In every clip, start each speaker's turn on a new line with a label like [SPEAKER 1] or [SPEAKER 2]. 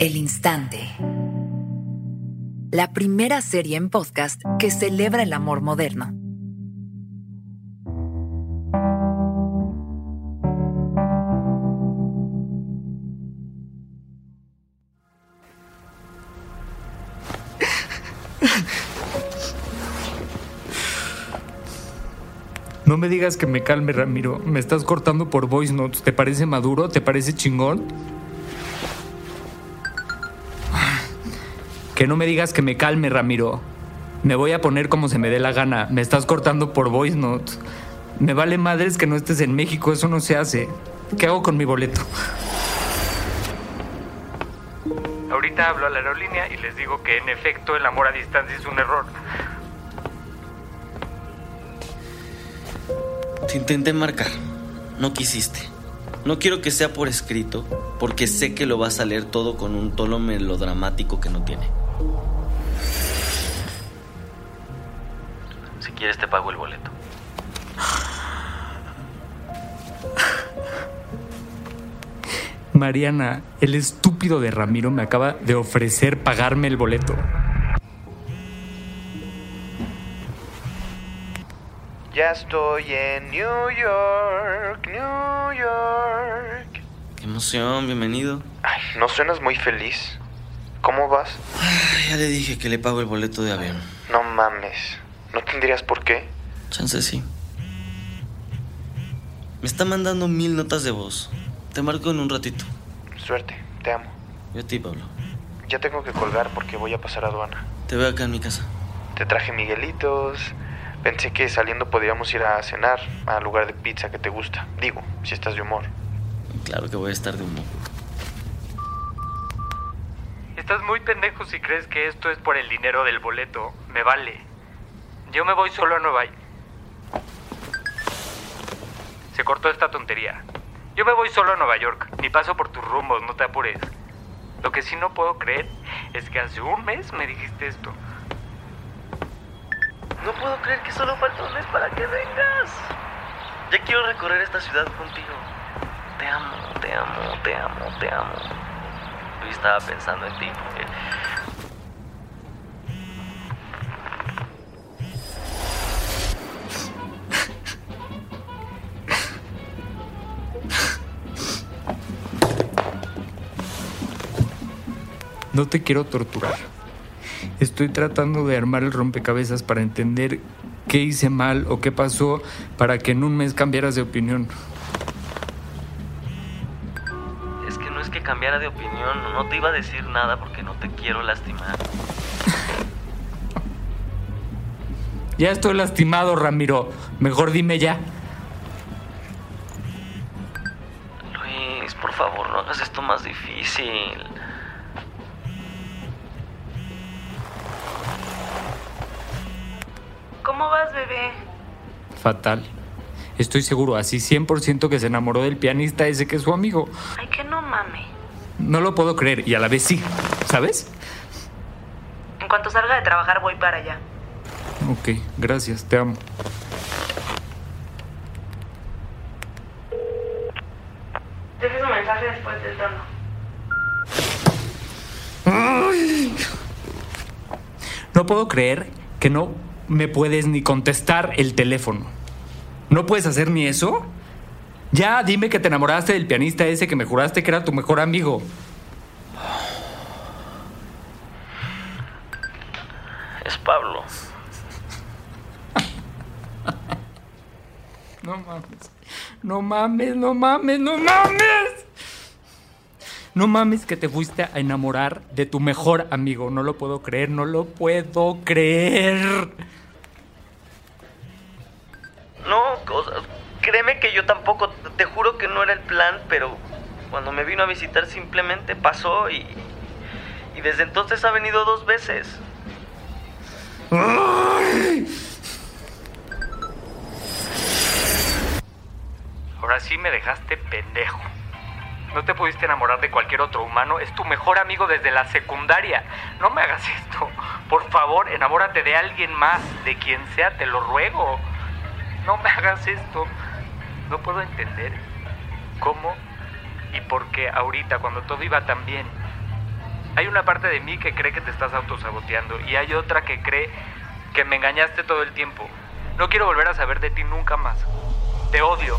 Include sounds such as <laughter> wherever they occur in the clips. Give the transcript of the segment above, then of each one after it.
[SPEAKER 1] El Instante. La primera serie en podcast que celebra el amor moderno.
[SPEAKER 2] No me digas que me calme, Ramiro. Me estás cortando por voice notes. ¿Te parece maduro? ¿Te parece chingón? Que no me digas que me calme, Ramiro. Me voy a poner como se me dé la gana. Me estás cortando por voice notes. Me vale madres que no estés en México. Eso no se hace. ¿Qué hago con mi boleto? Ahorita hablo a la aerolínea y les digo que en efecto el amor a distancia es un error.
[SPEAKER 3] Te intenté marcar. No quisiste. No quiero que sea por escrito, porque sé que lo vas a leer todo con un tono melodramático que no tiene. Si quieres te pago el boleto.
[SPEAKER 2] Mariana, el estúpido de Ramiro me acaba de ofrecer pagarme el boleto.
[SPEAKER 4] Ya estoy en New York, New York.
[SPEAKER 3] Qué emoción, bienvenido.
[SPEAKER 4] Ay, no suenas muy feliz. ¿Cómo vas?
[SPEAKER 3] Ay, ya le dije que le pago el boleto de avión.
[SPEAKER 4] No mames. ¿No tendrías por qué?
[SPEAKER 3] Chance sí. Me está mandando mil notas de voz. Te marco en un ratito.
[SPEAKER 4] Suerte, te amo.
[SPEAKER 3] Yo a ti, Pablo.
[SPEAKER 4] Ya tengo que colgar porque voy a pasar a aduana.
[SPEAKER 3] Te veo acá en mi casa.
[SPEAKER 4] Te traje miguelitos. Pensé que saliendo podríamos ir a cenar al lugar de pizza que te gusta. Digo, si estás de humor.
[SPEAKER 3] Claro que voy a estar de humor.
[SPEAKER 2] Estás muy pendejo si crees que esto es por el dinero del boleto. Me vale. Yo me voy solo a Nueva York. Se cortó esta tontería. Yo me voy solo a Nueva York. Ni paso por tus rumbos, no te apures. Lo que sí no puedo creer es que hace un mes me dijiste esto.
[SPEAKER 3] No puedo creer que solo falta un mes para que vengas. Ya quiero recorrer esta ciudad contigo. Te amo, te amo, te amo, te amo. Hoy estaba pensando en ti porque
[SPEAKER 2] No te quiero torturar. Estoy tratando de armar el rompecabezas para entender qué hice mal o qué pasó para que en un mes cambiaras de opinión.
[SPEAKER 3] Cambiara de opinión, no te iba a decir nada porque no te quiero lastimar.
[SPEAKER 2] Ya estoy lastimado, Ramiro. Mejor dime ya.
[SPEAKER 3] Luis, por favor, no hagas esto más difícil.
[SPEAKER 5] ¿Cómo vas, bebé?
[SPEAKER 2] Fatal. Estoy seguro, así 100% que se enamoró del pianista ese que es su amigo.
[SPEAKER 5] Ay, que no mame.
[SPEAKER 2] No lo puedo creer y a la vez sí. ¿Sabes?
[SPEAKER 5] En cuanto salga de trabajar voy para allá.
[SPEAKER 2] Ok, gracias, te amo.
[SPEAKER 5] Deje su mensaje después del tono.
[SPEAKER 2] No puedo creer que no me puedes ni contestar el teléfono. ¿No puedes hacer ni eso? Ya, dime que te enamoraste del pianista ese que me juraste que era tu mejor amigo.
[SPEAKER 3] Es Pablo. <laughs>
[SPEAKER 2] No mames. No mames, no mames, no mames. No mames que te fuiste a enamorar de tu mejor amigo. No lo puedo creer, no lo puedo creer.
[SPEAKER 3] No, cosas. Créeme que yo tampoco, te juro que no era el plan, pero cuando me vino a visitar simplemente pasó y. Y desde entonces ha venido dos veces.
[SPEAKER 2] Ahora sí me dejaste pendejo. No te pudiste enamorar de cualquier otro humano. Es tu mejor amigo desde la secundaria. No me hagas esto. Por favor, enamórate de alguien más, de quien sea, te lo ruego. No me hagas esto. No puedo entender cómo y por qué ahorita, cuando todo iba tan bien, Hay una parte de mí que cree que te estás autosaboteando y hay otra que cree que me engañaste todo el tiempo. No quiero volver a saber de ti nunca más. Te odio.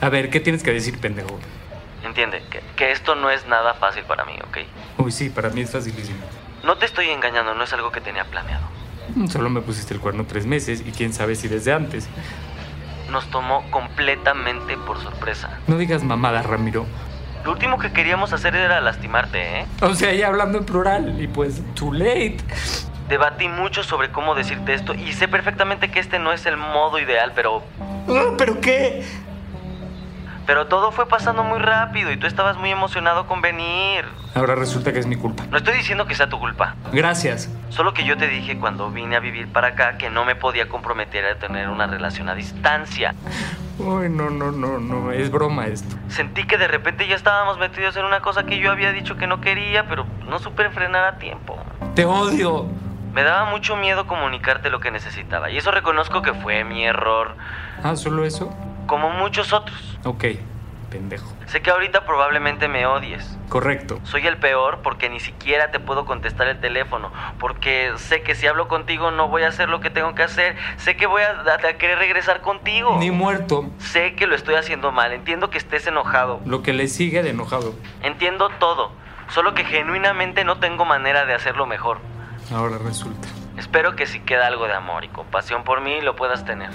[SPEAKER 2] A ver, ¿qué tienes que decir, pendejo?
[SPEAKER 3] Entiende, que, que esto no es nada fácil para mí, ¿ok?
[SPEAKER 2] Uy, sí, para mí es facilísimo.
[SPEAKER 3] No te estoy engañando, no es algo que tenía planeado.
[SPEAKER 2] Solo me pusiste el cuerno tres meses y quién sabe si desde antes.
[SPEAKER 3] Nos tomó completamente por sorpresa.
[SPEAKER 2] No digas mamada, Ramiro.
[SPEAKER 3] Lo último que queríamos hacer era lastimarte, ¿eh?
[SPEAKER 2] O sea, ya hablando en plural y pues too late.
[SPEAKER 3] Debatí mucho sobre cómo decirte esto y sé perfectamente que este no es el modo ideal, pero...
[SPEAKER 2] Ah, ¿Pero qué?
[SPEAKER 3] Pero todo fue pasando muy rápido y tú estabas muy emocionado con venir.
[SPEAKER 2] Ahora resulta que es mi culpa.
[SPEAKER 3] No estoy diciendo que sea tu culpa.
[SPEAKER 2] Gracias.
[SPEAKER 3] Solo que yo te dije cuando vine a vivir para acá que no me podía comprometer a tener una relación a distancia.
[SPEAKER 2] Uy, no, no, no, no. Es broma esto.
[SPEAKER 3] Sentí que de repente ya estábamos metidos en una cosa que yo había dicho que no quería, pero no supe frenar a tiempo.
[SPEAKER 2] Te odio.
[SPEAKER 3] Me daba mucho miedo comunicarte lo que necesitaba y eso reconozco que fue mi error,
[SPEAKER 2] Ah, ¿solo eso?
[SPEAKER 3] Como muchos otros.
[SPEAKER 2] Ok, pendejo.
[SPEAKER 3] Sé que ahorita probablemente me odies.
[SPEAKER 2] Correcto.
[SPEAKER 3] Soy el peor porque ni siquiera te puedo contestar el teléfono, porque sé que si hablo contigo no voy a hacer lo que tengo que hacer, sé que voy a, a querer regresar contigo.
[SPEAKER 2] Ni muerto.
[SPEAKER 3] Sé que lo estoy haciendo mal, entiendo que estés enojado,
[SPEAKER 2] Lo que le sigue de enojado.
[SPEAKER 3] entiendo todo, solo que genuinamente no tengo manera de hacerlo mejor.
[SPEAKER 2] Ahora resulta.
[SPEAKER 3] Espero que si queda algo de amor y compasión por mí lo puedas tener.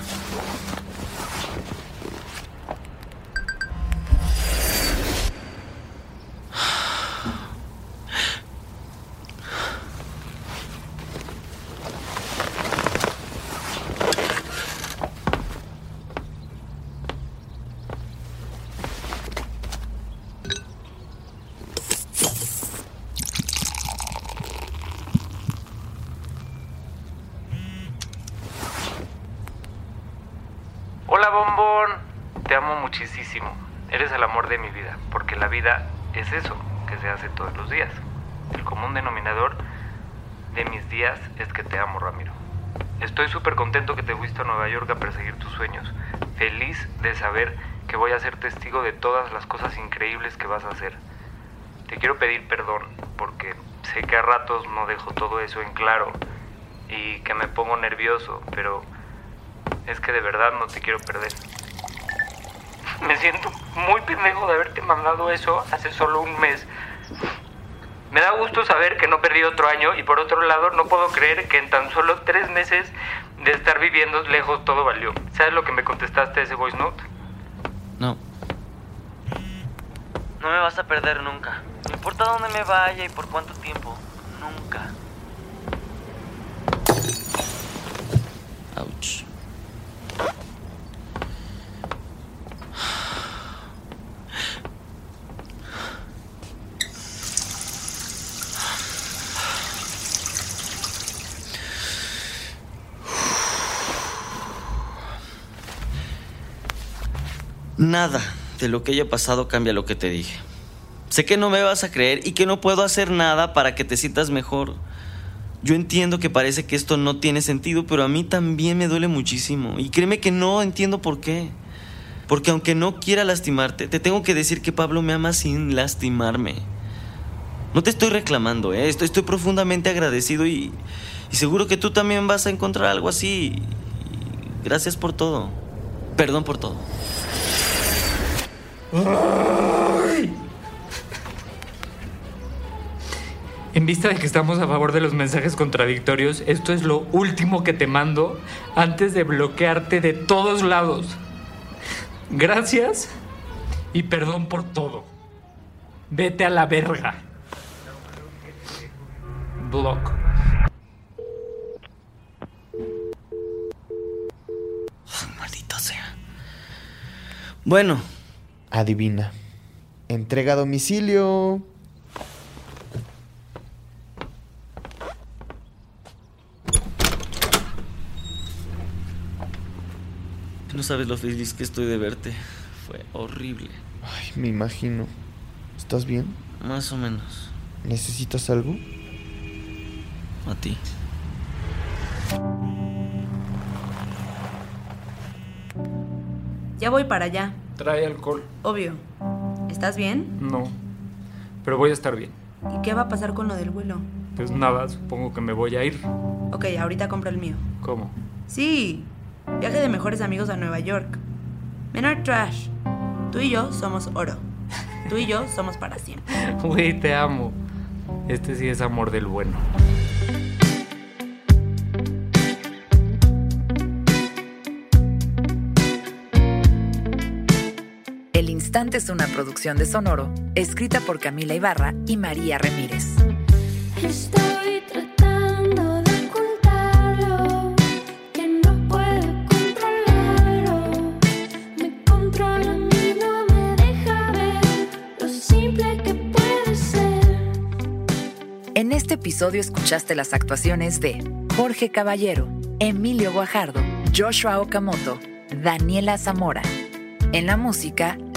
[SPEAKER 2] Hola, bombón. Te amo muchísimo. Eres el amor de mi vida, porque la vida es eso que se hace todos los días. El común denominador de mis días es que te amo, Ramiro. Estoy súper contento que te fuiste a Nueva York a perseguir tus sueños. Feliz de saber que voy a ser testigo de todas las cosas increíbles que vas a hacer. Te quiero pedir perdón porque sé que a ratos no dejo todo eso en claro y que me pongo nervioso, pero es que de verdad no te quiero perder. Me siento muy pendejo de haberte mandado eso hace solo un mes. Me da gusto saber que no perdí otro año y por otro lado no puedo creer que en tan solo tres meses de estar viviendo lejos todo valió. ¿Sabes lo que me contestaste ese voice note?
[SPEAKER 3] No. No me vas a perder nunca. No importa dónde me vaya y por cuánto tiempo. Nunca.
[SPEAKER 6] Ouch. Nada de lo que haya pasado cambia lo que te dije. Sé que no me vas a creer y que no puedo hacer nada para que te sientas mejor. Yo entiendo que parece que esto no tiene sentido, pero a mí también me duele muchísimo. Y créeme que no entiendo por qué. Porque aunque no quiera lastimarte, te tengo que decir que Pablo me ama sin lastimarme. No te estoy reclamando, ¿eh? estoy, profundamente agradecido y, seguro que tú también vas a encontrar algo así. Gracias por todo. Perdón por todo.
[SPEAKER 2] En vista de que estamos a favor de los mensajes contradictorios, esto es lo último que te mando antes de bloquearte de todos lados. Gracias y perdón por todo. Vete a la verga. Block.
[SPEAKER 6] Maldita sea. Bueno,
[SPEAKER 4] Adivina. Entrega a domicilio.
[SPEAKER 6] no sabes lo feliz que estoy de verte. Fue horrible.
[SPEAKER 4] Ay, me imagino. ¿Estás bien?
[SPEAKER 6] Más o menos.
[SPEAKER 4] ¿Necesitas algo?
[SPEAKER 6] A ti.
[SPEAKER 5] Ya voy para allá.
[SPEAKER 2] Trae alcohol.
[SPEAKER 5] Obvio. ¿Estás bien?
[SPEAKER 2] No. Pero voy a estar bien.
[SPEAKER 5] ¿Y qué va a pasar con lo del vuelo?
[SPEAKER 2] Pues nada, supongo que me voy a ir.
[SPEAKER 5] Ok, ahorita compro el mío.
[SPEAKER 2] ¿Cómo?
[SPEAKER 5] Sí. Viaje de mejores amigos a Nueva York. Menor trash. Tú y yo somos oro. Tú y yo somos para siempre. <laughs>
[SPEAKER 2] Güey, te amo. Este sí es amor del bueno.
[SPEAKER 1] Instante es una producción de Sonoro, escrita por Camila Ibarra y María Ramírez.
[SPEAKER 7] Estoy tratando de ocultarlo, que no puedo controlarlo. Me controla a mí, no me deja ver lo simple que puede ser.
[SPEAKER 1] En este episodio escuchaste las actuaciones de Jorge Caballero, Emilio Guajardo, Joshua Okamoto, Daniela Zamora. En la música,